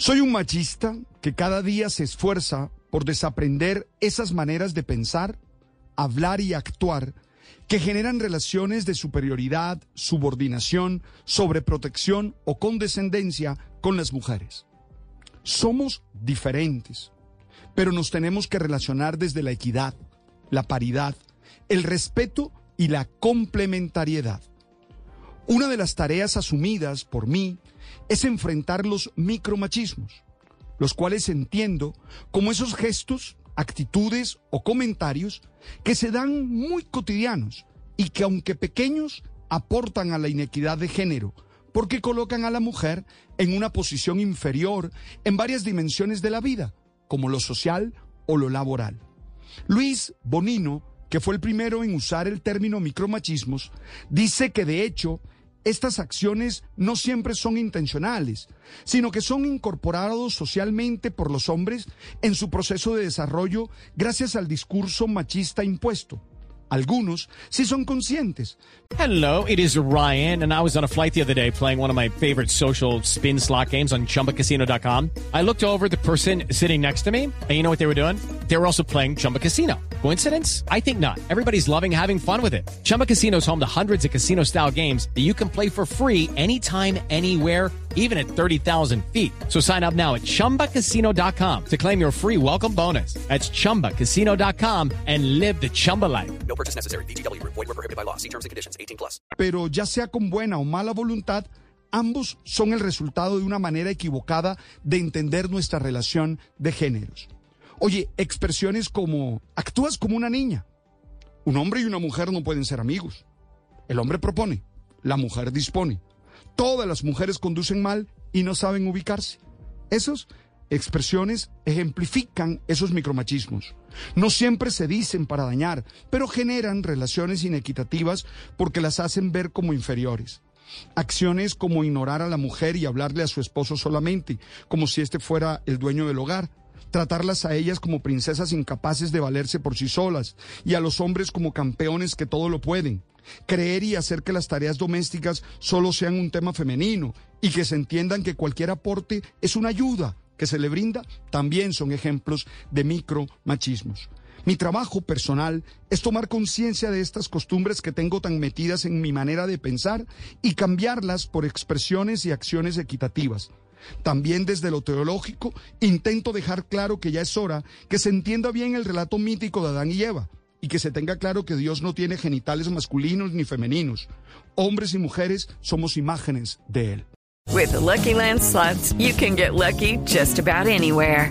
Soy un machista que cada día se esfuerza por desaprender esas maneras de pensar, hablar y actuar que generan relaciones de superioridad, subordinación, sobreprotección o condescendencia con las mujeres. Somos diferentes, pero nos tenemos que relacionar desde la equidad, la paridad, el respeto y la complementariedad. Una de las tareas asumidas por mí es enfrentar los micromachismos, los cuales entiendo como esos gestos, actitudes o comentarios que se dan muy cotidianos y que aunque pequeños aportan a la inequidad de género, porque colocan a la mujer en una posición inferior en varias dimensiones de la vida, como lo social o lo laboral. Luis Bonino, que fue el primero en usar el término micromachismos, dice que de hecho estas acciones no siempre son intencionales, sino que son incorporados socialmente por los hombres en su proceso de desarrollo gracias al discurso machista impuesto. Algunos sí son conscientes. Hello, it is Ryan, and I was on a flight the other day playing one of my favorite social spin slot games on chumbacasino.com. I looked over the person sitting next to me, and you know what they were doing? They were also playing Chumba Casino. Coincidence? I think not. Everybody's loving having fun with it. Chumba Casino is home to hundreds of casino style games that you can play for free anytime, anywhere, even at 30,000 feet. So sign up now at chumbacasino.com to claim your free welcome bonus. That's chumbacasino.com and live the Chumba life. No purchase necessary. VGW Group. Void were prohibited by law. See terms and conditions. 18 plus. Pero ya sea con buena o mala voluntad, ambos son el resultado de una manera equivocada de entender nuestra relación de géneros. Oye, expresiones como actúas como una niña. Un hombre y una mujer no pueden ser amigos. El hombre propone, la mujer dispone. Todas las mujeres conducen mal y no saben ubicarse. Esas expresiones ejemplifican esos micromachismos. No siempre se dicen para dañar, pero generan relaciones inequitativas porque las hacen ver como inferiores. Acciones como ignorar a la mujer y hablarle a su esposo solamente, como si éste fuera el dueño del hogar. Tratarlas a ellas como princesas incapaces de valerse por sí solas y a los hombres como campeones que todo lo pueden. Creer y hacer que las tareas domésticas solo sean un tema femenino y que se entiendan que cualquier aporte es una ayuda que se le brinda, también son ejemplos de micromachismos. Mi trabajo personal es tomar conciencia de estas costumbres que tengo tan metidas en mi manera de pensar y cambiarlas por expresiones y acciones equitativas. También desde lo teológico intento dejar claro que ya es hora que se entienda bien el relato mítico de Adán y Eva y que se tenga claro que Dios no tiene genitales masculinos ni femeninos. Hombres y mujeres somos imágenes de Él. With the Lucky Land you can get lucky just about anywhere.